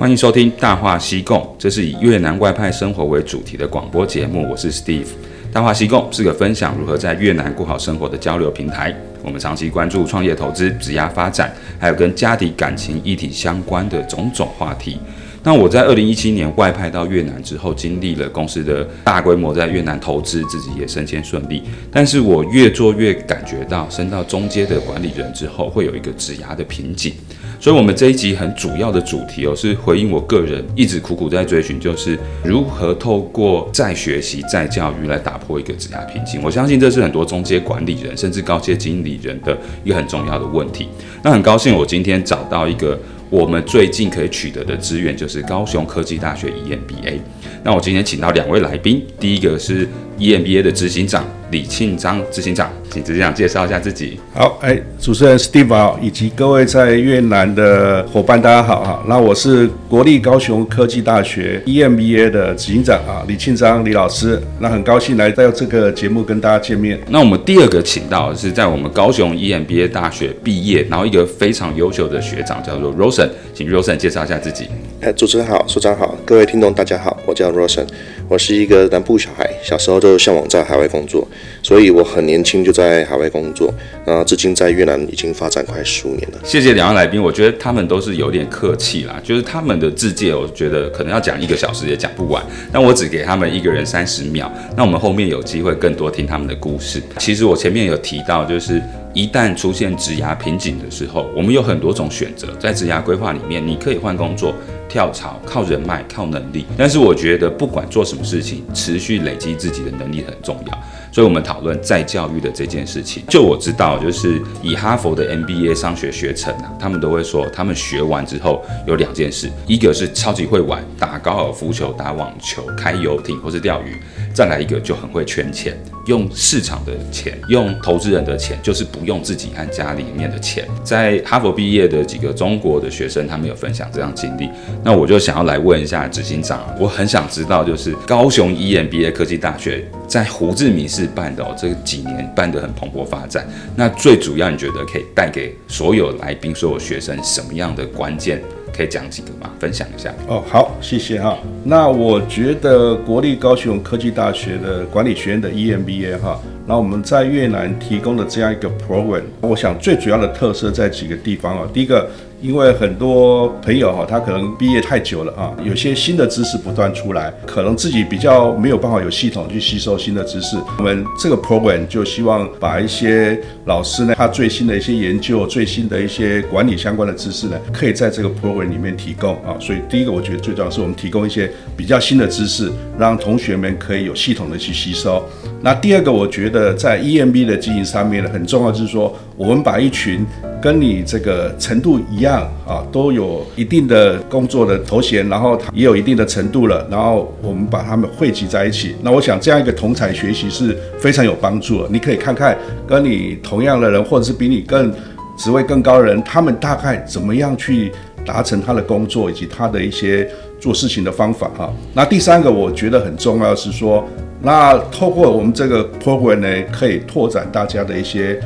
欢迎收听《大话西贡》，这是以越南外派生活为主题的广播节目。我是 Steve。《大话西贡》是个分享如何在越南过好生活的交流平台。我们长期关注创业投资、职业发展，还有跟家庭感情议题相关的种种话题。那我在二零一七年外派到越南之后，经历了公司的大规模在越南投资，自己也升迁顺利。但是我越做越感觉到，升到中阶的管理人之后，会有一个职涯的瓶颈。所以，我们这一集很主要的主题哦，是回应我个人一直苦苦在追寻，就是如何透过再学习、再教育来打破一个职涯瓶颈。我相信这是很多中阶管理人甚至高阶经理人的一个很重要的问题。那很高兴，我今天找到一个。我们最近可以取得的资源就是高雄科技大学 EMBA。那我今天请到两位来宾，第一个是 EMBA 的执行长李庆章执行长，请执行长介绍一下自己。好，哎，主持人 Steve 以及各位在越南的伙伴，大家好哈。那我是国立高雄科技大学 EMBA 的执行长啊，李庆章李老师。那很高兴来到这个节目跟大家见面。那我们第二个请到是在我们高雄 EMBA 大学毕业，然后一个非常优秀的学长叫做 Rosen，请 Rosen 介绍一下自己。哎，主持人好，所长好，各位听众大家好，我叫 Rosen，我是一个南部小孩，小时候就向往在海外工作，所以我很年轻就在海外工作，那至今在越南已经发展快十五年了。谢谢两位来宾，我觉得他们都是有点客气啦，就是他们的自介，我觉得可能要讲一个小时也讲不完，但我只给他们一个人三十秒，那我们后面有机会更多听他们的故事。其实我前面有提到，就是。一旦出现职涯瓶颈的时候，我们有很多种选择。在职涯规划里面，你可以换工作、跳槽、靠人脉、靠能力。但是我觉得，不管做什么事情，持续累积自己的能力很重要。所以，我们讨论再教育的这件事情。就我知道，就是以哈佛的 MBA 商学学程啊，他们都会说，他们学完之后有两件事：一个是超级会玩，打高尔夫球、打网球、开游艇或是钓鱼；再来一个就很会圈钱。用市场的钱，用投资人的钱，就是不用自己和家里面的钱。在哈佛毕业的几个中国的学生，他们有分享这样经历。那我就想要来问一下执行长，我很想知道，就是高雄 EMBA 科技大学在胡志明市办的哦，这几年办得很蓬勃发展。那最主要，你觉得可以带给所有来宾、所有学生什么样的关键？可以讲几个吗？分享一下。哦，好，谢谢哈。那我觉得国立高雄科技大学的管理学院的 EMBA 哈，那我们在越南提供的这样一个 program，我想最主要的特色在几个地方啊。第一个。因为很多朋友哈，他可能毕业太久了啊，有些新的知识不断出来，可能自己比较没有办法有系统去吸收新的知识。我们这个 program 就希望把一些老师呢，他最新的一些研究、最新的一些管理相关的知识呢，可以在这个 program 里面提供啊。所以第一个，我觉得最重要是我们提供一些比较新的知识，让同学们可以有系统的去吸收。那第二个，我觉得在 EMB 的经营上面呢，很重要就是说，我们把一群跟你这个程度一样啊，都有一定的工作的头衔，然后也有一定的程度了，然后我们把他们汇集在一起。那我想这样一个同侪学习是非常有帮助的。你可以看看跟你同样的人，或者是比你更职位更高的人，他们大概怎么样去达成他的工作，以及他的一些做事情的方法哈。那第三个我觉得很重要是说，那透过我们这个 program 呢，可以拓展大家的一些。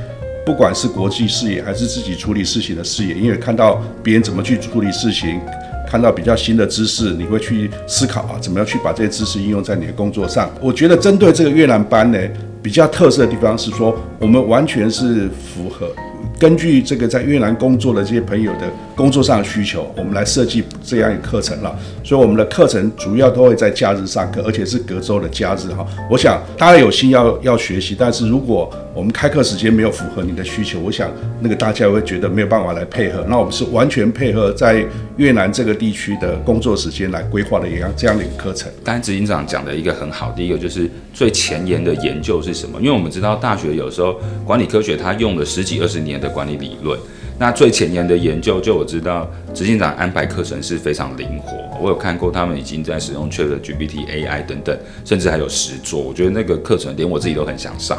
不管是国际视野还是自己处理事情的视野，因为看到别人怎么去处理事情，看到比较新的知识，你会去思考啊，怎么样去把这些知识应用在你的工作上。我觉得针对这个越南班呢，比较特色的地方是说，我们完全是符合。根据这个在越南工作的这些朋友的工作上的需求，我们来设计这样一个课程了。所以我们的课程主要都会在假日上课，而且是隔周的假日哈。我想大家有心要要学习，但是如果我们开课时间没有符合你的需求，我想那个大家会觉得没有办法来配合。那我们是完全配合在越南这个地区的工作时间来规划的一样这样的一个课程。刚才执行长讲的一个很好，第一个就是最前沿的研究是什么？因为我们知道大学有时候管理科学它用了十几二十年的管理理论，那最前沿的研究，就我知道执行长安排课程是非常灵活。我有看过他们已经在使用 ChatGPT AI 等等，甚至还有实作。我觉得那个课程连我自己都很想上。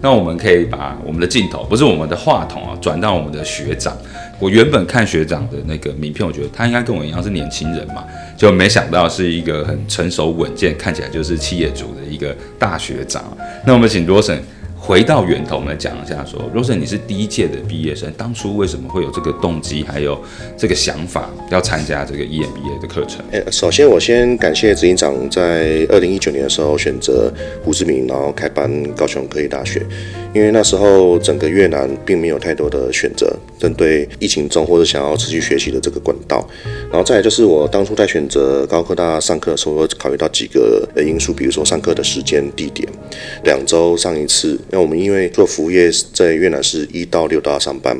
那我们可以把我们的镜头，不是我们的话筒啊，转到我们的学长。我原本看学长的那个名片，我觉得他应该跟我一样是年轻人嘛，就没想到是一个很成熟稳健，看起来就是企业主的一个大学长。那我们请罗森。回到源头，我们来讲一下说，罗森你是第一届的毕业生，当初为什么会有这个动机，还有这个想法要参加这个 EMBA 的课程？诶，首先我先感谢执行长在二零一九年的时候选择胡志明，然后开办高雄科技大学，因为那时候整个越南并没有太多的选择，针对疫情中或者想要持续学习的这个管道。然后再来就是我当初在选择高科大上课的时候，考虑到几个因素，比如说上课的时间、地点，两周上一次。那我们因为做服务业，在越南是一到六都要上班，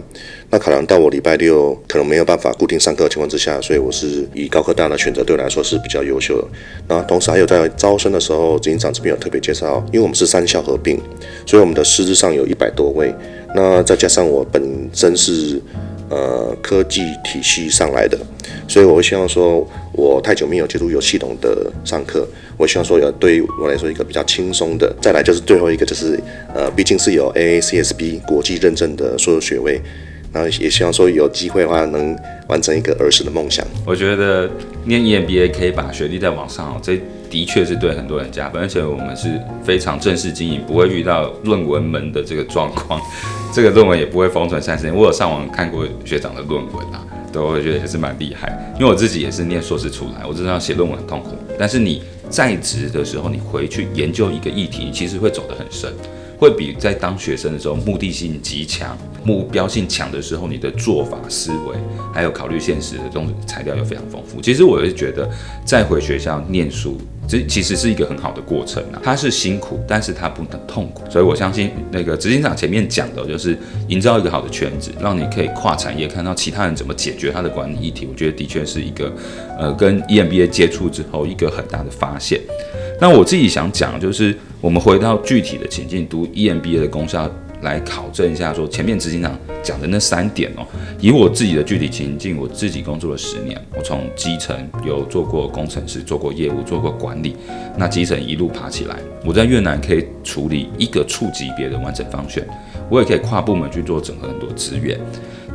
那考量到我礼拜六可能没有办法固定上课的情况之下，所以我是以高科大的选择对我来说是比较优秀的。那同时还有在招生的时候，执行长这边有特别介绍，因为我们是三校合并，所以我们的师资上有一百多位，那再加上我本身是呃科技体系上来的，所以我会希望说，我太久没有接触有系统的上课。我希望说，有对于我来说一个比较轻松的。再来就是最后一个，就是呃，毕竟是有 AACSB 国际认证的所有学位，然后也希望说有机会的话，能完成一个儿时的梦想。我觉得念 EMBA 可以把学历再往上，这的确是对很多人加分，而且我们是非常正式经营，不会遇到论文门的这个状况，这个论文也不会封存三十年。我有上网看过学长的论文啊，对，我觉得也是蛮厉害。因为我自己也是念硕士出来，我知道写论文很痛苦，但是你。在职的时候，你回去研究一个议题，其实会走得很深，会比在当学生的时候目的性极强、目标性强的时候，你的做法、思维还有考虑现实的这种材料又非常丰富。其实我是觉得，再回学校念书。这其实是一个很好的过程啊，它是辛苦，但是它不能痛苦，所以我相信那个执行长前面讲的，就是营造一个好的圈子，让你可以跨产业看到其他人怎么解决他的管理议题。我觉得的确是一个，呃，跟 EMBA 接触之后一个很大的发现。那我自己想讲，就是我们回到具体的情境，读 EMBA 的功效。来考证一下，说前面执行长讲的那三点哦，以我自己的具体情境，我自己工作了十年，我从基层有做过工程师，做过业务，做过管理，那基层一路爬起来，我在越南可以处理一个处级别的完整方选，我也可以跨部门去做整合很多资源。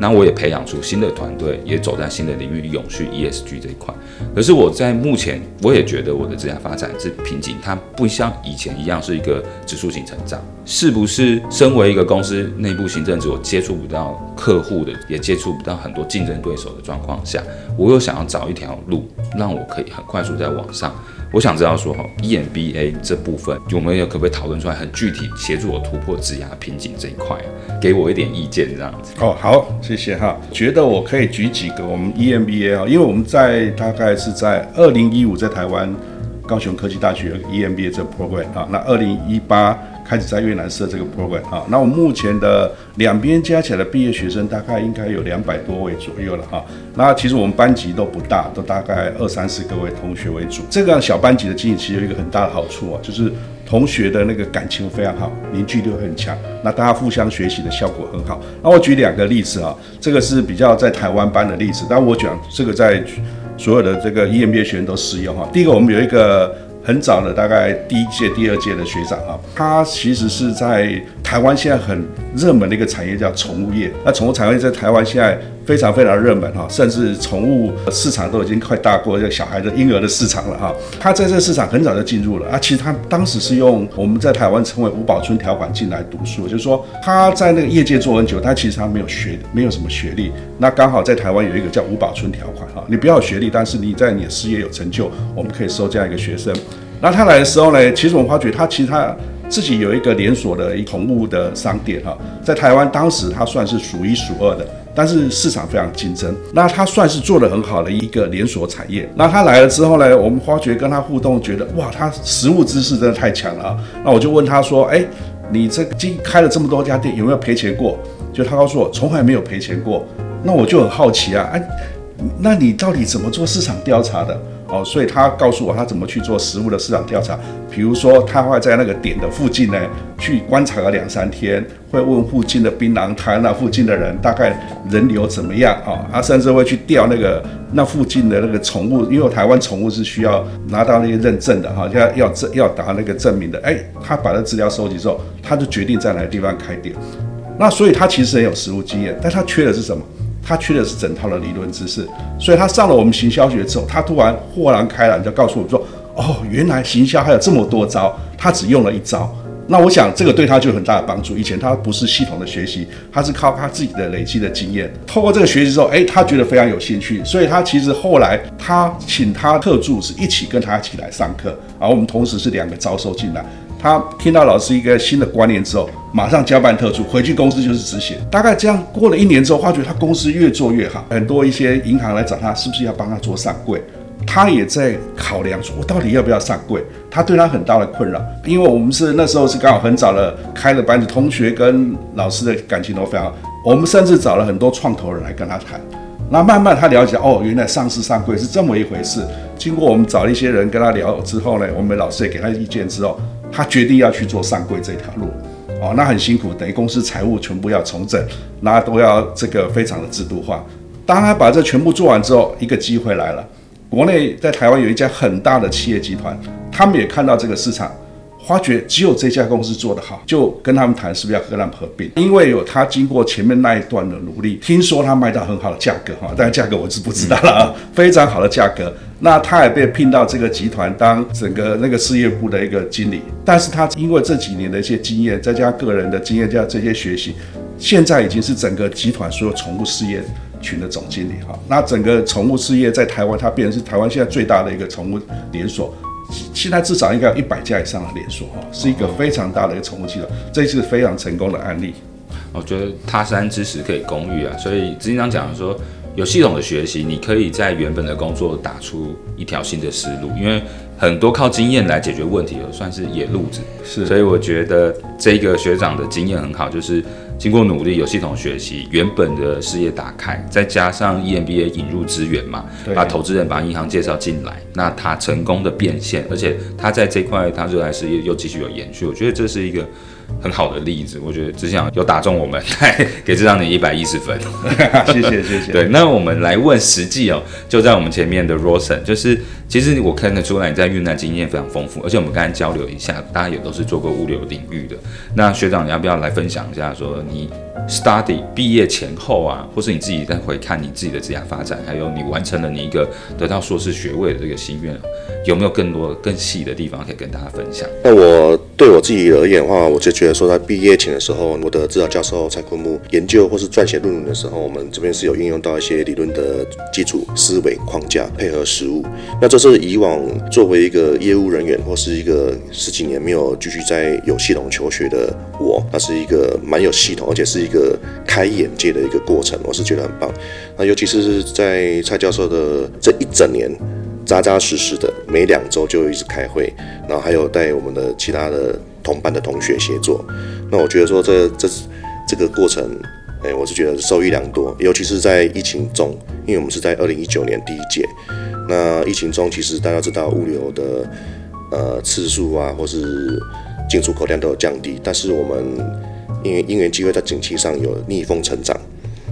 那我也培养出新的团队，也走在新的领域，永续 ESG 这一块。可是我在目前，我也觉得我的职业发展是瓶颈，它不像以前一样是一个指数型成长。是不是身为一个公司内部行政职，我接触不到客户的，也接触不到很多竞争对手的状况下，我又想要找一条路，让我可以很快速在网上。我想知道说哈，EMBA 这部分，我们有可不可以讨论出来很具体，协助我突破职涯瓶颈这一块？给我一点意见这样子。哦，好，谢谢哈。觉得我可以举几个我们 EMBA 啊，因为我们在大概是在二零一五在台湾高雄科技大学 EMBA 这个 program 啊，那二零一八。开始在越南设这个 program 啊，那我目前的两边加起来的毕业学生大概应该有两百多位左右了哈。那其实我们班级都不大，都大概二三十个位同学为主。这个小班级的经营其实有一个很大的好处啊，就是同学的那个感情非常好，凝聚力很强，那大家互相学习的效果很好。那我举两个例子啊，这个是比较在台湾班的例子，但我讲这个在所有的这个 EMBA 学生都适用哈。第一个，我们有一个。很早的，大概第一届、第二届的学长啊，他其实是在台湾现在很热门的一个产业，叫宠物业。那宠物产业在台湾现在非常非常热门哈，甚至宠物市场都已经快大过这小孩的婴儿的市场了哈。他在这个市场很早就进入了啊，其实他当时是用我们在台湾称为吴宝春条款进来读书，就是说他在那个业界做很久，他其实他没有学，没有什么学历。那刚好在台湾有一个叫吴宝春条款哈，你不要学历，但是你在你的事业有成就，我们可以收这样一个学生。那他来的时候呢，其实我们发觉他其实他自己有一个连锁的宠物的商店哈，在台湾当时他算是数一数二的，但是市场非常竞争。那他算是做得很好的一个连锁产业。那他来了之后呢，我们发觉跟他互动，觉得哇，他实物知识真的太强了。那我就问他说，哎，你这个经开了这么多家店，有没有赔钱过？就他告诉我，从来没有赔钱过。那我就很好奇啊，哎，那你到底怎么做市场调查的？哦，所以他告诉我他怎么去做食物的市场调查，比如说他会在那个点的附近呢，去观察个两三天，会问附近的槟榔摊那附近的人大概人流怎么样啊？他甚至会去调那个那附近的那个宠物，因为台湾宠物是需要拿到那些认证的哈，要要证要打那个证明的。哎，他把那资料收集之后，他就决定在哪个地方开店。那所以他其实很有食物经验，但他缺的是什么？他缺的是整套的理论知识，所以他上了我们行销学之后，他突然豁然开朗，就告诉我说：“哦，原来行销还有这么多招，他只用了一招。”那我想这个对他就有很大的帮助。以前他不是系统的学习，他是靠他自己的累积的经验。透过这个学习之后，哎，他觉得非常有兴趣，所以他其实后来他请他特助是一起跟他一起来上课，而我们同时是两个招收进来。他听到老师一个新的观念之后，马上交办特助回去公司就是执行。大概这样过了一年之后，发觉他公司越做越好，很多一些银行来找他，是不是要帮他做上柜？他也在考量说，我到底要不要上柜？他对他很大的困扰，因为我们是那时候是刚好很早的开了班子，同学跟老师的感情都非常好。我们甚至找了很多创投人来跟他谈。那慢慢他了解哦，原来上市上柜是这么一回事。经过我们找一些人跟他聊之后呢，我们老师也给他意见之后。他决定要去做上柜这条路，哦，那很辛苦，等于公司财务全部要重整，那都要这个非常的制度化。当他把这全部做完之后，一个机会来了，国内在台湾有一家很大的企业集团，他们也看到这个市场。发觉只有这家公司做得好，就跟他们谈是不是要跟他们合并。因为有他经过前面那一段的努力，听说他卖到很好的价格哈，但是价格我是不知道了啊，非常好的价格。那他也被聘到这个集团当整个那个事业部的一个经理。但是他因为这几年的一些经验，再加上个人的经验加这些学习，现在已经是整个集团所有宠物事业群的总经理哈。那整个宠物事业在台湾，它变成是台湾现在最大的一个宠物连锁。现在至少应该有一百家以上的连锁哈，是一个非常大的一个宠物系统，这是非常成功的案例。我觉得他山之石可以攻玉啊，所以执行长讲说，有系统的学习，你可以在原本的工作打出一条新的思路，因为很多靠经验来解决问题的算是野路子。是，所以我觉得这个学长的经验很好，就是。经过努力，有系统学习，原本的事业打开，再加上 EMBA 引入资源嘛，把投资人、把银行介绍进来，那他成功的变现，而且他在这块他热爱事业又继续有延续，我觉得这是一个很好的例子。我觉得只想有打中我们，给这张你一百一十分，谢谢谢谢。对，那我们来问实际哦，就在我们前面的 Rosen，就是其实我看得出来你在越南经验非常丰富，而且我们刚才交流一下，大家也都是做过物流领域的。那学长你要不要来分享一下说？你 study 毕业前后啊，或是你自己再回看你自己的职业发展，还有你完成了你一个得到硕士学位的这个心愿，有没有更多更细的地方可以跟大家分享？那我对我自己而言的话，我就觉得说，在毕业前的时候，我的指导教授蔡坤木研究或是撰写论文的时候，我们这边是有运用到一些理论的基础思维框架，配合实务。那这是以往作为一个业务人员或是一个十几年没有继续在有系统求学的我，那是一个蛮有系统，而且是一个开眼界的一个过程，我是觉得很棒。那尤其是在蔡教授的这一整年，扎扎实实的，每两周就一直开会，然后还有带我们的其他的同班的同学协作。那我觉得说这这这个过程，哎，我是觉得受益良多。尤其是在疫情中，因为我们是在二零一九年第一届，那疫情中其实大家知道物流的呃次数啊，或是进出口量都有降低，但是我们。因为因缘机会在景气上有逆风成长，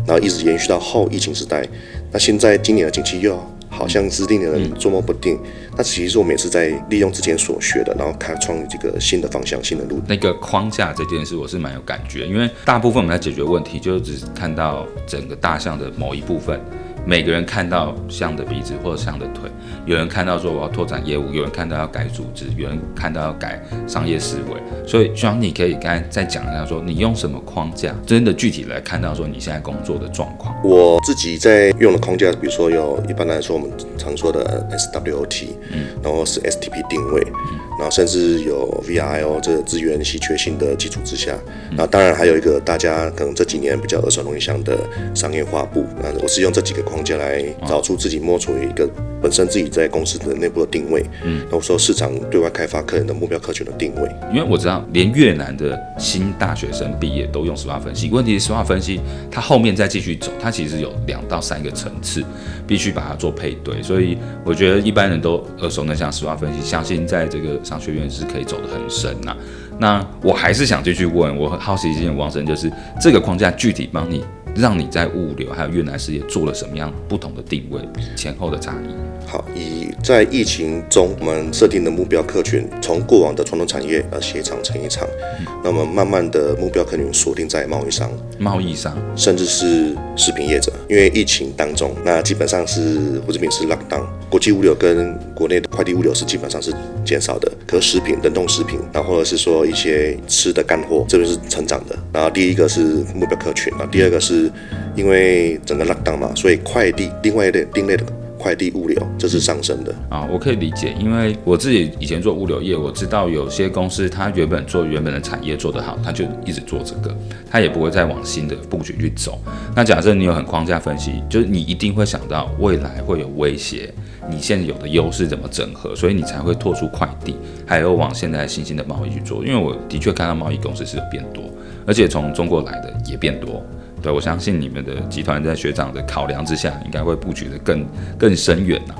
然后一直延续到后疫情时代。那现在今年的景气又好像是令人捉摸不定。那其实我们也是在利用之前所学的，然后开创这个新的方向、新的路。那个框架这件事，我是蛮有感觉，因为大部分我们来解决问题，就只看到整个大象的某一部分。每个人看到像的鼻子或者象的腿，有人看到说我要拓展业务，有人看到要改组织，有人看到要改商业思维。所以，希望你可以刚才再讲一下，说你用什么框架，真的具体来看到说你现在工作的状况。我自己在用的框架，比如说有一般来说我们常说的 SWOT，嗯，然后是 STP 定位，嗯，然后甚至有 VRIO 这个资源稀缺性的基础之下，那当然还有一个大家可能这几年比较耳熟能详的商业化部。那我是用这几个框。框架来找出自己摸出一个本身自己在公司的内部的定位，嗯，然后说市场对外开发客人的目标客群的定位。因为我知道连越南的新大学生毕业都用 SWOT 分析，问题是 SWOT 分析它后面再继续走，它其实有两到三个层次，必须把它做配对。所以我觉得一般人都耳熟能详 SWOT 分析，相信在这个商学院是可以走得很深呐、啊。那我还是想继续问，我好奇心很旺盛，就是这个框架具体帮你。让你在物流还有越南事业做了什么样不同的定位，前后的差异？好，以在疫情中我们设定的目标客群，从过往的传统产业呃鞋厂成衣厂，嗯、那么慢慢的目标客群锁定在贸易商、贸易商，甚至是食品业者，因为疫情当中，那基本上是胡志明是 lockdown。国际物流跟国内的快递物流是基本上是减少的，可食品、冷冻食品，然后或者是说一些吃的干货，这边是成长的。然后第一个是目标客群，啊第二个是因为整个 lockdown 嘛，所以快递另外一类另类的。快递物流这是上升的啊，我可以理解，因为我自己以前做物流业，我知道有些公司它原本做原本的产业做得好，它就一直做这个，它也不会再往新的布局去走。那假设你有很框架分析，就是你一定会想到未来会有威胁，你现在有的优势怎么整合，所以你才会拓出快递，还有往现在新兴的贸易去做。因为我的确看到贸易公司是有变多，而且从中国来的也变多。对，我相信你们的集团在学长的考量之下，应该会布局的更更深远呐。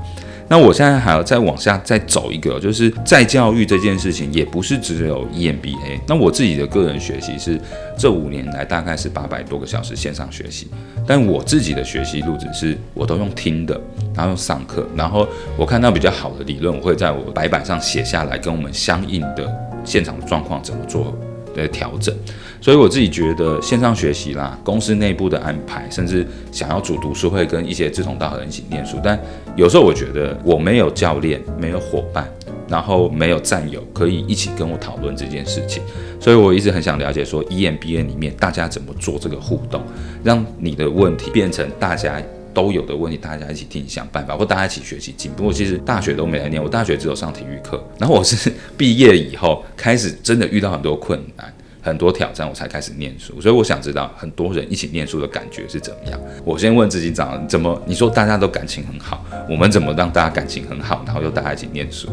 那我现在还要再往下再走一个，就是再教育这件事情，也不是只有 EMBA。那我自己的个人学习是这五年来大概是八百多个小时线上学习，但我自己的学习路子是我都用听的，然后用上课，然后我看到比较好的理论，我会在我白板上写下来，跟我们相应的现场的状况怎么做的调整。所以我自己觉得线上学习啦，公司内部的安排，甚至想要组读书会跟一些志同道合的人一起念书，但有时候我觉得我没有教练，没有伙伴，然后没有战友可以一起跟我讨论这件事情，所以我一直很想了解说 EMBA 里面大家怎么做这个互动，让你的问题变成大家都有的问题，大家一起替你想办法，或大家一起学习进步。我其实大学都没来念，我大学只有上体育课，然后我是毕业以后开始真的遇到很多困难。很多挑战，我才开始念书，所以我想知道很多人一起念书的感觉是怎么样。我先问自己长，怎么你说大家都感情很好，我们怎么让大家感情很好，然后又大家一起念书？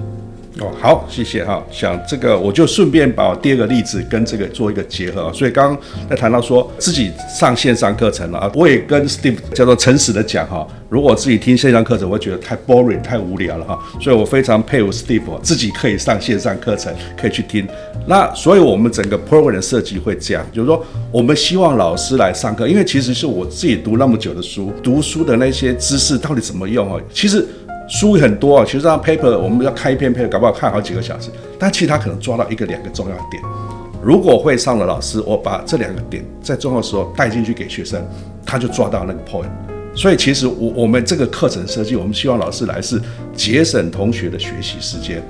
哦，好，谢谢哈。想这个，我就顺便把我第二个例子跟这个做一个结合。所以刚刚在谈到说自己上线上课程了啊，我也跟 Steve 叫做诚实的讲哈，如果自己听线上课程，我会觉得太 boring 太无聊了哈。所以我非常佩服 Steve 自己可以上线上课程，可以去听。那所以我们整个 program 的设计会这样，就是说我们希望老师来上课，因为其实是我自己读那么久的书，读书的那些知识到底怎么用啊？其实。书很多啊，其实这张 paper 我们要开一篇 paper，搞不好看好几个小时。但其实他可能抓到一个两个重要点。如果会上的老师，我把这两个点在重要的时候带进去给学生，他就抓到那个 point。所以其实我我们这个课程设计，我们希望老师来是节省同学的学习时间。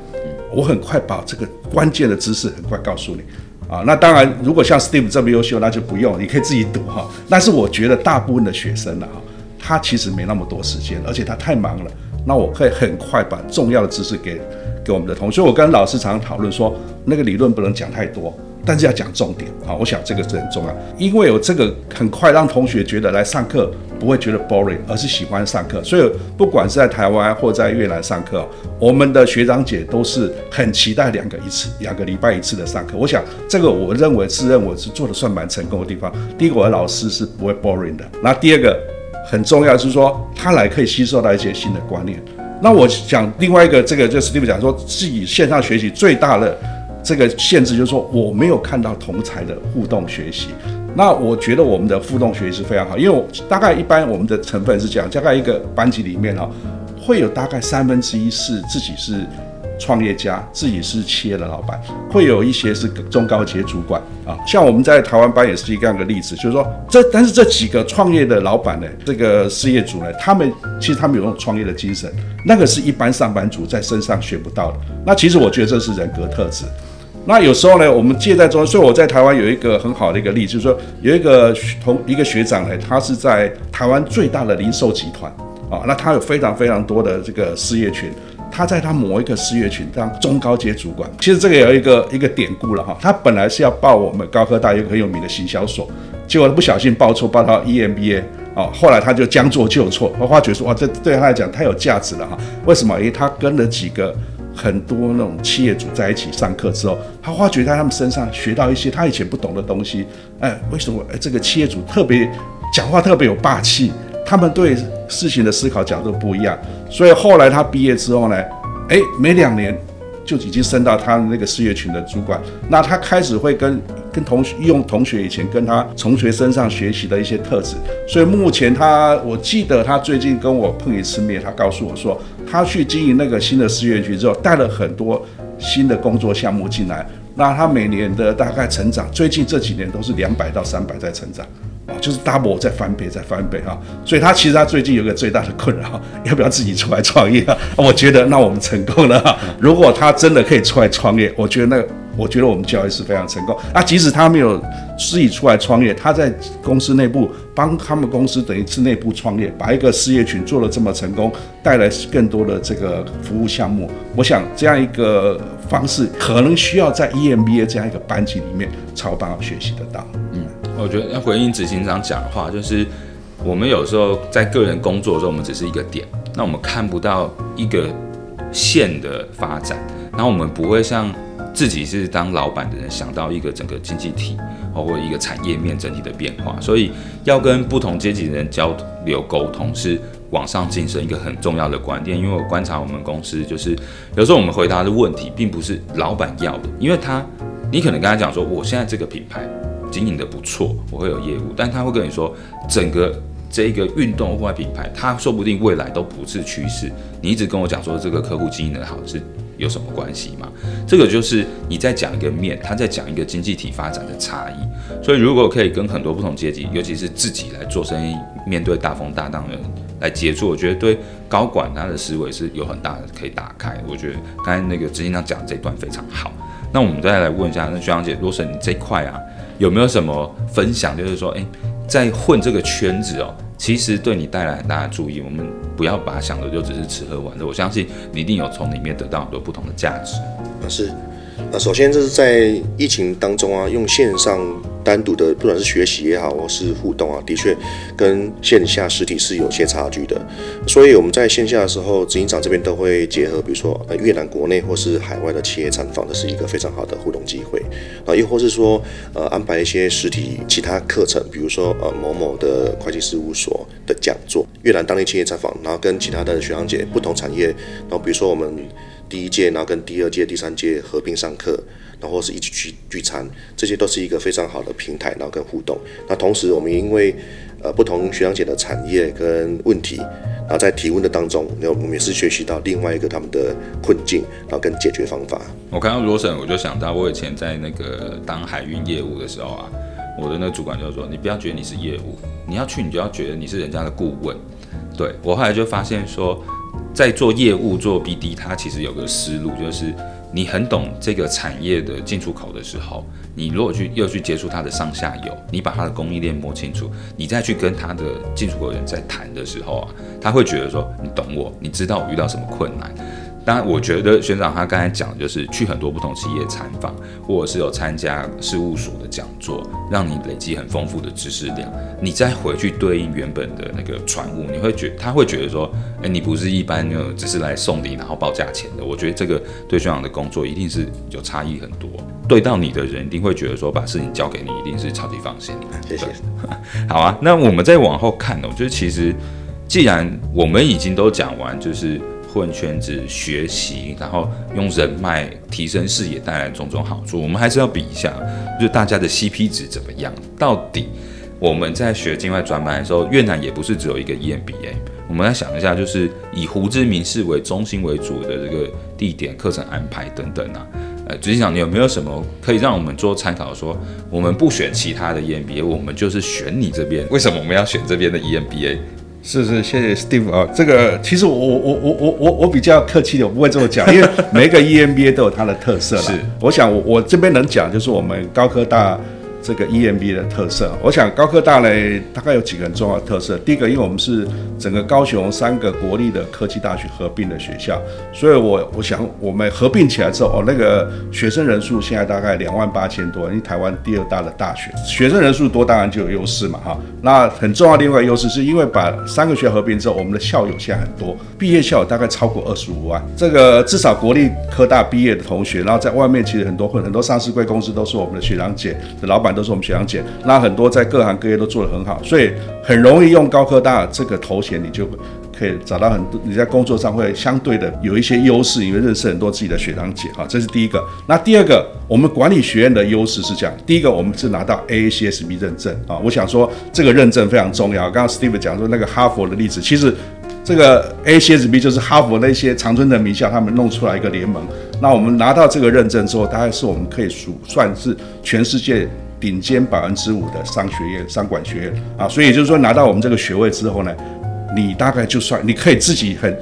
我很快把这个关键的知识很快告诉你啊。那当然，如果像 Steve 这么优秀，那就不用，你可以自己读哈。但是我觉得大部分的学生呢，哈，他其实没那么多时间，而且他太忙了。那我可以很快把重要的知识给给我们的同学。我跟老师常常讨论说，那个理论不能讲太多，但是要讲重点啊。我想这个是很重要，因为有这个很快让同学觉得来上课不会觉得 boring，而是喜欢上课。所以不管是在台湾或在越南上课，我们的学长姐都是很期待两个一次、两个礼拜一次的上课。我想这个我认为自认为是做的算蛮成功的地方。第一个，我的老师是不会 boring 的。那第二个。很重要，是说他来可以吸收到一些新的观念。那我讲另外一个，这个就是 Steve 讲说自己线上学习最大的这个限制，就是说我没有看到同才的互动学习。那我觉得我们的互动学习是非常好，因为我大概一般我们的成分是这样，大概一个班级里面哦，会有大概三分之一是自己是。创业家自己是企业的老板，会有一些是中高阶主管啊。像我们在台湾班也是一个样的例子，就是说这但是这几个创业的老板呢，这个事业主呢，他们其实他们有那种创业的精神，那个是一般上班族在身上学不到的。那其实我觉得这是人格特质。那有时候呢，我们借在中，所以我在台湾有一个很好的一个例子，就是说有一个同一个学长呢，他是在台湾最大的零售集团啊，那他有非常非常多的这个事业群。他在他某一个事业群当中高阶主管，其实这个有一个一个典故了哈。他本来是要报我们高科大一个很有名的行销所，结果他不小心报错，报到 EMBA 哦。后来他就将错就错，他发觉说哇，这对他来讲太有价值了哈。为什么？因为他跟了几个很多那种企业主在一起上课之后，他发觉在他们身上学到一些他以前不懂的东西。哎，为什么？哎，这个企业主特别讲话特别有霸气。他们对事情的思考角度不一样，所以后来他毕业之后呢，诶，没两年就已经升到他那个事业群的主管。那他开始会跟跟同学用同学以前跟他同学身上学习的一些特质。所以目前他，我记得他最近跟我碰一次面，他告诉我说，他去经营那个新的事业群之后，带了很多新的工作项目进来。那他每年的大概成长，最近这几年都是两百到三百在成长。啊，就是 double 再翻倍再翻倍哈。所以他其实他最近有个最大的困扰，要不要自己出来创业啊？我觉得那我们成功了。如果他真的可以出来创业，我觉得那。我觉得我们教育是非常成功。那即使他没有自己出来创业，他在公司内部帮他们公司等于是内部创业，把一个事业群做了这么成功，带来更多的这个服务项目。我想这样一个方式，可能需要在 EMBA 这样一个班级里面才有办法学习得到。嗯，我觉得要回应执行长讲的话，就是我们有时候在个人工作的时候，我们只是一个点，那我们看不到一个线的发展，然后我们不会像。自己是当老板的人，想到一个整个经济体，包括一个产业面整体的变化，所以要跟不同阶级的人交流沟通，是往上晋升一个很重要的观点。因为我观察我们公司，就是有时候我们回答的问题，并不是老板要的，因为他，你可能跟他讲说，我现在这个品牌经营得不错，我会有业务，但他会跟你说，整个这一个运动户外品牌，他说不定未来都不是趋势。你一直跟我讲说这个客户经营得好是。有什么关系吗？这个就是你在讲一个面，他在讲一个经济体发展的差异。所以如果可以跟很多不同阶级，尤其是自己来做生意，面对大风大浪的人来接触，我觉得对高管他的思维是有很大的可以打开。我觉得刚才那个执行长讲的这段非常好。那我们再来问一下，那徐长姐，罗神你这块啊，有没有什么分享？就是说，诶，在混这个圈子哦。其实对你带来很大的注意，我们不要把它想的就只是吃喝玩乐。我相信你一定有从里面得到很多不同的价值。是，那首先就是在疫情当中啊，用线上。单独的，不管是学习也好，或是互动啊，的确跟线下实体是有些差距的。所以我们在线下的时候，执行长这边都会结合，比如说呃越南国内或是海外的企业参访，这是一个非常好的互动机会啊。又或是说呃安排一些实体其他课程，比如说呃某某的会计事务所的讲座，越南当地企业参访，然后跟其他的学长姐不同产业，然后比如说我们第一届，然后跟第二届、第三届合并上课。然后是一起去聚餐，这些都是一个非常好的平台，然后跟互动。那同时，我们因为呃不同学长姐的产业跟问题，然后在提问的当中，那我们也是学习到另外一个他们的困境，然后跟解决方法。我看到罗神，我就想到我以前在那个当海运业务的时候啊，我的那个主管就说：“你不要觉得你是业务，你要去你就要觉得你是人家的顾问。”对，我后来就发现说，在做业务做 BD，它其实有个思路就是。你很懂这个产业的进出口的时候，你如果去又去接触它的上下游，你把它的供应链摸清楚，你再去跟它的进出口人在谈的时候啊，他会觉得说你懂我，你知道我遇到什么困难。当然，我觉得学长他刚才讲的就是去很多不同企业参访，或者是有参加事务所的讲座，让你累积很丰富的知识量。你再回去对应原本的那个传务，你会觉他会觉得说，哎，你不是一般就只是来送礼然后报价钱的。我觉得这个对学长的工作一定是有差异很多。对到你的人一定会觉得说，把事情交给你一定是超级放心。谢谢。好啊，那我们再往后看呢，我觉得其实既然我们已经都讲完，就是。混圈子学习，然后用人脉提升视野，带来种种好处。我们还是要比一下，就是大家的 CP 值怎么样？到底我们在学境外专班的时候，越南也不是只有一个 EMBA。我们来想一下，就是以胡志明市为中心为主的这个地点、课程安排等等啊。呃，执行长，你有没有什么可以让我们做参考？说我们不选其他的 EMBA，我们就是选你这边。为什么我们要选这边的 EMBA？是是，谢谢 Steve 啊。这个其实我我我我我我我比较客气的，我不会这么讲，因为每一个 EMBA 都有它的特色。是，我想我我这边能讲，就是我们高科大。这个 EMBA 的特色，我想高科大呢，大概有几个很重要的特色。第一个，因为我们是整个高雄三个国立的科技大学合并的学校，所以我我想我们合并起来之后，哦，那个学生人数现在大概两万八千多，因为台湾第二大的大学，学生人数多，当然就有优势嘛，哈。那很重要的另外一个优势，是因为把三个学校合并之后，我们的校友现在很多，毕业校友大概超过二十五万，这个至少国立科大毕业的同学，然后在外面其实很多混很多上市贵公司都是我们的学长姐的老板。都是我们学长姐，那很多在各行各业都做得很好，所以很容易用高科大这个头衔，你就可以找到很多你在工作上会相对的有一些优势，因为认识很多自己的学长姐哈，这是第一个。那第二个，我们管理学院的优势是这样，第一个我们是拿到 AACSB 认证啊，我想说这个认证非常重要。刚刚 Steve 讲说那个哈佛的例子，其实。这个 ACSB 就是哈佛那些常春藤名校，他们弄出来一个联盟。那我们拿到这个认证之后，大概是我们可以数算是全世界顶尖百分之五的商学院、商管学院啊。所以就是说，拿到我们这个学位之后呢，你大概就算你可以自己很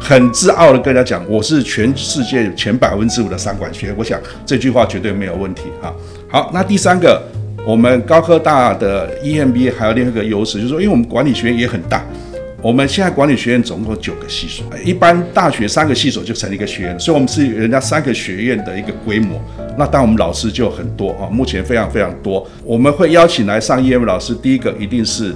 很自傲的跟人家讲，我是全世界前百分之五的商管学院。我想这句话绝对没有问题啊。好，那第三个，我们高科大的 EMBA 还有另一个优势，就是说，因为我们管理学院也很大。我们现在管理学院总共九个系所，一般大学三个系所就成立一个学院，所以我们是人家三个学院的一个规模。那当然我们老师就很多啊，目前非常非常多。我们会邀请来上 EM 老师，第一个一定是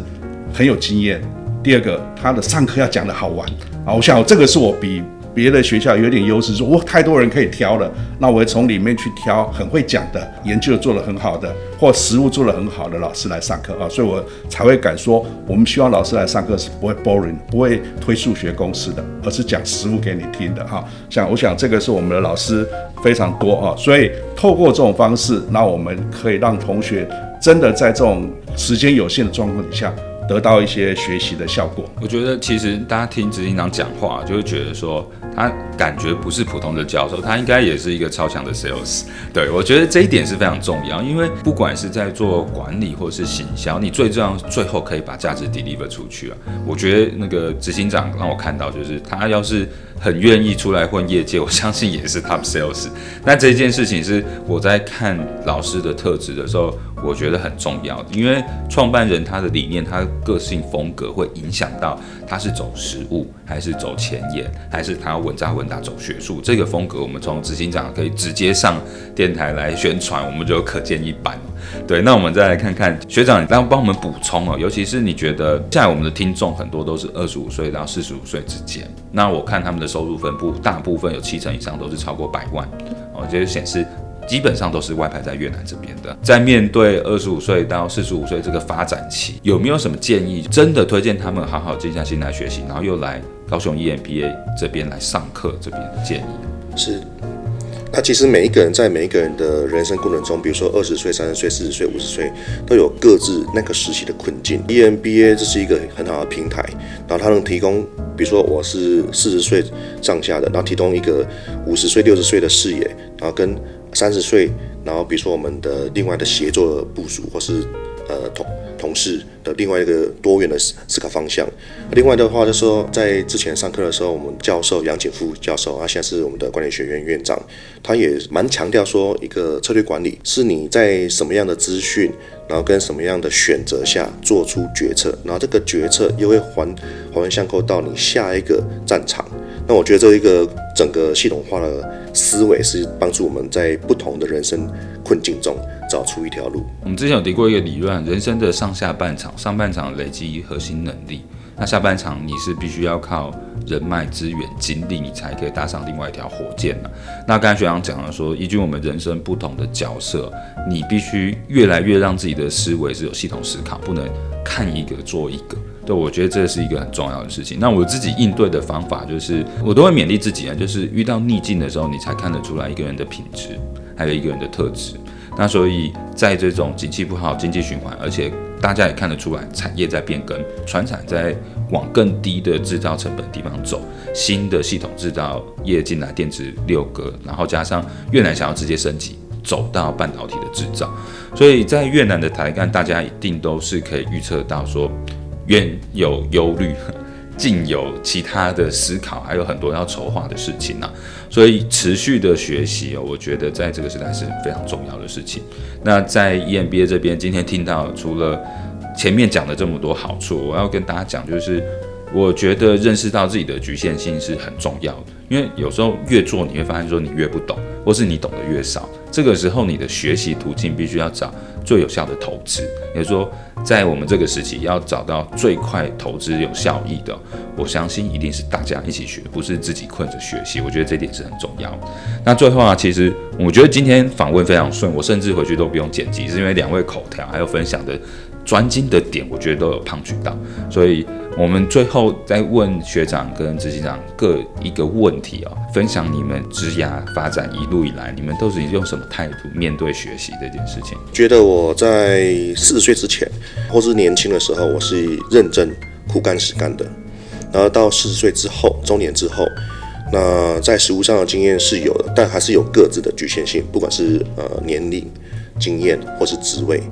很有经验，第二个他的上课要讲的好玩啊。我想这个是我比。别的学校有点优势，说我太多人可以挑了，那我会从里面去挑很会讲的、研究做得很好的，或实务做得很好的老师来上课啊，所以我才会敢说，我们希望老师来上课是不会 boring，不会推数学公式的，而是讲实务给你听的哈。像我想这个是我们的老师非常多啊，所以透过这种方式，那我们可以让同学真的在这种时间有限的状况底下。得到一些学习的效果。我觉得其实大家听执行长讲话，就会觉得说他感觉不是普通的教授，他应该也是一个超强的 sales。对，我觉得这一点是非常重要，因为不管是在做管理或是行销，你最重要最后可以把价值 deliver 出去啊。我觉得那个执行长让我看到，就是他要是很愿意出来混业界，我相信也是 top sales。那这件事情是我在看老师的特质的时候。我觉得很重要，因为创办人他的理念、他的个性风格会影响到他是走实务还是走前沿，还是他要稳扎稳打走学术。这个风格，我们从执行长可以直接上电台来宣传，我们就可见一斑。对，那我们再来看看学长，你帮帮我们补充哦，尤其是你觉得现在我们的听众很多都是二十五岁到四十五岁之间，那我看他们的收入分布，大部分有七成以上都是超过百万，哦，这就显示。基本上都是外派在越南这边的，在面对二十五岁到四十五岁这个发展期，有没有什么建议？真的推荐他们好好静下心来学习，然后又来高雄 EMBA 这边来上课这边的建议？是，那其实每一个人在每一个人的人生过程中，比如说二十岁、三十岁、四十岁、五十岁，都有各自那个时期的困境。EMBA 这是一个很好的平台，然后它能提供，比如说我是四十岁上下的，然后提供一个五十岁、六十岁的视野，然后跟三十岁，然后比如说我们的另外的协作部署，或是呃同同事的另外一个多元的思思考方向。另外的话就是说，在之前上课的时候，我们教授杨景富教授，他现在是我们的管理学院院长，他也蛮强调说，一个策略管理是你在什么样的资讯，然后跟什么样的选择下做出决策，然后这个决策又会环环环相扣到你下一个战场。那我觉得这一个整个系统化的思维是帮助我们在不同的人生困境中找出一条路。我们之前有提过一个理论，人生的上下半场，上半场累积核心能力，那下半场你是必须要靠人脉资源、精力，你才可以搭上另外一条火箭。那刚才学长讲了说，依据我们人生不同的角色，你必须越来越让自己的思维是有系统思考，不能看一个做一个。对，我觉得这是一个很重要的事情。那我自己应对的方法就是，我都会勉励自己啊，就是遇到逆境的时候，你才看得出来一个人的品质，还有一个人的特质。那所以在这种景气不好、经济循环，而且大家也看得出来产业在变更，传产在往更低的制造成本地方走，新的系统制造业进来，电子六格，然后加上越南想要直接升级，走到半导体的制造，所以在越南的台干，大家一定都是可以预测到说。远有忧虑，近有其他的思考，还有很多要筹划的事情呢、啊。所以持续的学习哦，我觉得在这个时代是非常重要的事情。那在 EMBA 这边，今天听到除了前面讲的这么多好处，我要跟大家讲，就是我觉得认识到自己的局限性是很重要的。因为有时候越做，你会发现说你越不懂，或是你懂得越少。这个时候，你的学习途径必须要找最有效的投资，也就是说，在我们这个时期要找到最快投资有效益的，我相信一定是大家一起学，不是自己困着学习。我觉得这点是很重要。那最后啊，其实我觉得今天访问非常顺，我甚至回去都不用剪辑，是因为两位口条还有分享的专精的点，我觉得都有碰取到，所以。我们最后再问学长跟执行长各一个问题哦，分享你们职涯发展一路以来，你们都是用什么态度面对学习这件事情？觉得我在四十岁之前，或是年轻的时候，我是认真苦干实干的。然后到四十岁之后，中年之后，那在实务上的经验是有的，但还是有各自的局限性，不管是呃年龄、经验或是职位。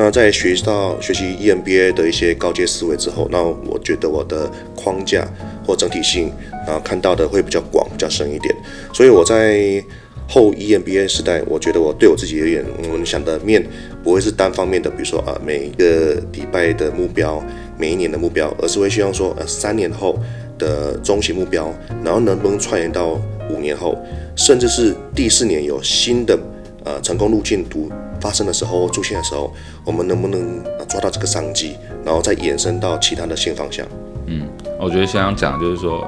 那在学习到学习 EMBA 的一些高阶思维之后，那我觉得我的框架或整体性啊看到的会比较广、比较深一点。所以我在后 EMBA 时代，我觉得我对我自己而言，我们想的面不会是单方面的，比如说啊每一个礼拜的目标，每一年的目标，而是会希望说呃三年后的中期目标，然后能不能串联到五年后，甚至是第四年有新的呃成功路径图。发生的时候，出现的时候，我们能不能抓到这个商机，然后再延伸到其他的新方向？嗯，我觉得先想讲就是说，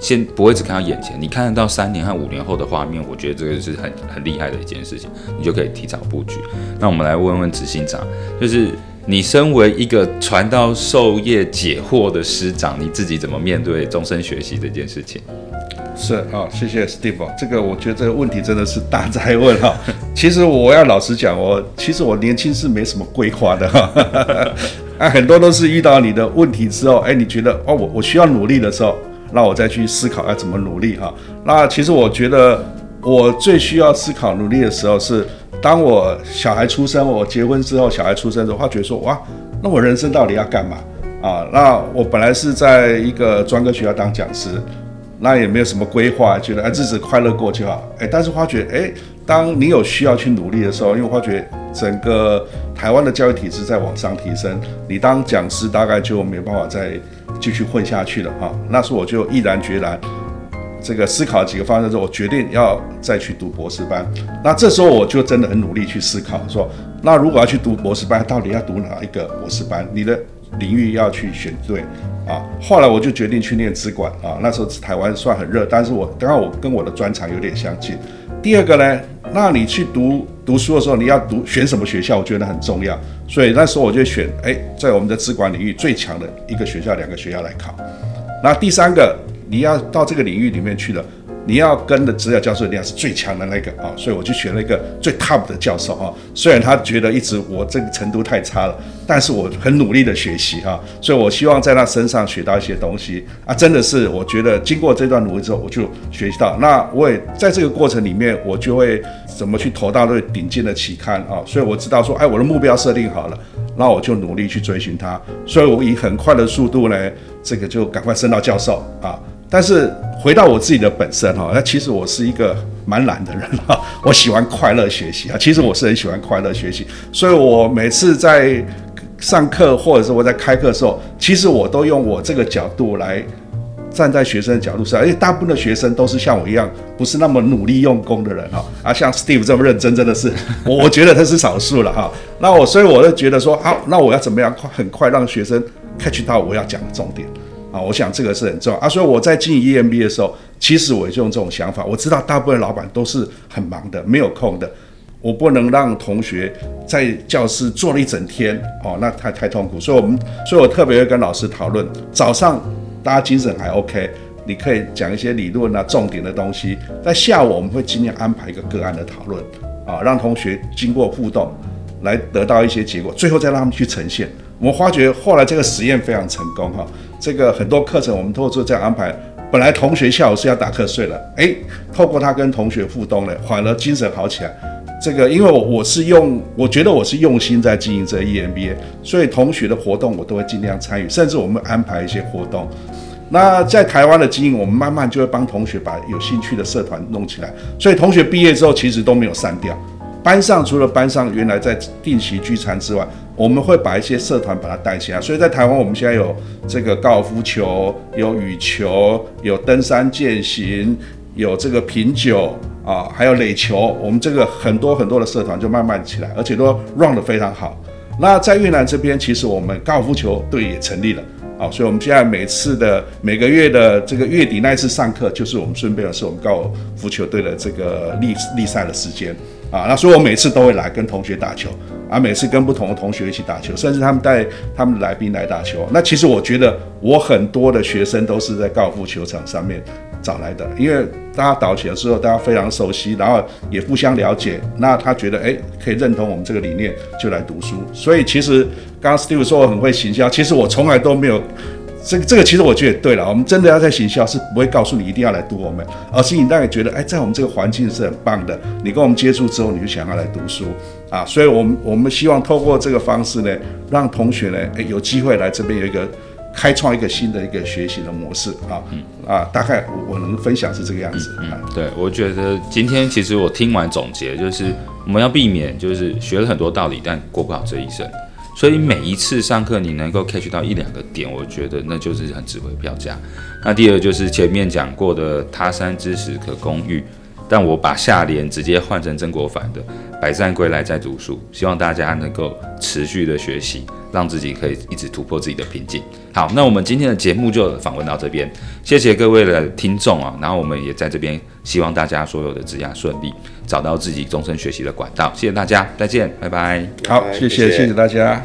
先不会只看到眼前，你看得到三年和五年后的画面，我觉得这个是很很厉害的一件事情，你就可以提早布局。那我们来问问执行长，就是你身为一个传道授业解惑的师长，你自己怎么面对终身学习这件事情？是啊、谢谢 Steve。这个我觉得这个问题真的是大哉问哈。其实我要老实讲，我其实我年轻是没什么规划的哈。啊，很多都是遇到你的问题之后，哎，你觉得哦，我我需要努力的时候，那我再去思考要怎么努力哈。那其实我觉得我最需要思考努力的时候是，当我小孩出生，我结婚之后，小孩出生之后，他觉得说哇，那我人生到底要干嘛啊？那我本来是在一个专科学校当讲师。那也没有什么规划，觉得哎日子快乐过就好，哎，但是发觉哎，当你有需要去努力的时候，因为发觉整个台湾的教育体制在往上提升，你当讲师大概就没有办法再继续混下去了哈。那时候我就毅然决然，这个思考几个方向之后，我决定要再去读博士班。那这时候我就真的很努力去思考，说那如果要去读博士班，到底要读哪一个博士班？你的领域要去选对。啊，后来我就决定去念资管啊。那时候台湾算很热，但是我刚好我跟我的专长有点相近。第二个呢，那你去读读书的时候，你要读选什么学校，我觉得很重要。所以那时候我就选，哎，在我们的资管领域最强的一个学校，两个学校来考。那第三个，你要到这个领域里面去了。你要跟的指导教授一定要是最强的那个啊，所以我就选了一个最 top 的教授啊。虽然他觉得一直我这个程度太差了，但是我很努力的学习哈，所以我希望在他身上学到一些东西啊。真的是我觉得经过这段努力之后，我就学习到。那我也在这个过程里面，我就会怎么去投到最顶尖的期刊啊。所以我知道说，哎，我的目标设定好了，那我就努力去追寻它。所以我以很快的速度呢，这个就赶快升到教授啊。但是回到我自己的本身哈，那其实我是一个蛮懒的人哈，我喜欢快乐学习啊，其实我是很喜欢快乐学习，所以我每次在上课或者是我在开课的时候，其实我都用我这个角度来站在学生的角度上，因为大部分的学生都是像我一样，不是那么努力用功的人哈，啊，像 Steve 这么认真，真的是我 我觉得他是少数了哈。那我所以我就觉得说，好，那我要怎么样快很快让学生 catch 到我要讲的重点。啊，我想这个是很重要啊，所以我在经营 EMB 的时候，其实我就用这种想法。我知道大部分老板都是很忙的，没有空的，我不能让同学在教室坐了一整天，哦，那太太痛苦。所以，我们，所以我特别会跟老师讨论，早上大家精神还 OK，你可以讲一些理论啊、重点的东西。在下午，我们会尽量安排一个个案的讨论，啊，让同学经过互动来得到一些结果，最后再让他们去呈现。我们发觉后来这个实验非常成功，哈。这个很多课程我们都做这样安排，本来同学下午是要打瞌睡了，哎，透过他跟同学互动了，反而精神好起来。这个因为我我是用，我觉得我是用心在经营这 EMBA，所以同学的活动我都会尽量参与，甚至我们安排一些活动。那在台湾的经营，我们慢慢就会帮同学把有兴趣的社团弄起来，所以同学毕业之后其实都没有散掉。班上除了班上原来在定期聚餐之外，我们会把一些社团把它带起来。所以在台湾，我们现在有这个高尔夫球，有羽球，有登山健行，有这个品酒啊，还有垒球。我们这个很多很多的社团就慢慢起来，而且都 run 得非常好。那在越南这边，其实我们高尔夫球队也成立了啊，所以我们现在每次的每个月的这个月底那一次上课，就是我们顺便的是我们高尔夫球队的这个立立赛的时间。啊，那所以我每次都会来跟同学打球，啊，每次跟不同的同学一起打球，甚至他们带他们的来宾来打球。那其实我觉得我很多的学生都是在高尔夫球场上面找来的，因为大家打起来之后，大家非常熟悉，然后也互相了解。那他觉得哎，可以认同我们这个理念，就来读书。所以其实刚刚 Steve 说我很会行销，其实我从来都没有。这个这个其实我觉得对了，我们真的要在行销是不会告诉你一定要来读我们，而是你大概觉得，哎，在我们这个环境是很棒的，你跟我们接触之后，你就想要来读书。啊，所以我们我们希望透过这个方式呢，让同学呢，诶有机会来这边有一个开创一个新的一个学习的模式啊，嗯、啊，大概我我能分享是这个样子。嗯，嗯对，我觉得今天其实我听完总结，就是我们要避免就是学了很多道理，但过不好这一生。所以每一次上课你能够 catch 到一两个点，我觉得那就是很值回票价。那第二就是前面讲过的他山之石可攻玉。但我把下联直接换成曾国藩的“百战归来再读书”，希望大家能够持续的学习，让自己可以一直突破自己的瓶颈。好，那我们今天的节目就访问到这边，谢谢各位的听众啊，然后我们也在这边希望大家所有的职涯顺利，找到自己终身学习的管道。谢谢大家，再见，拜拜。好，谢谢，谢谢大家。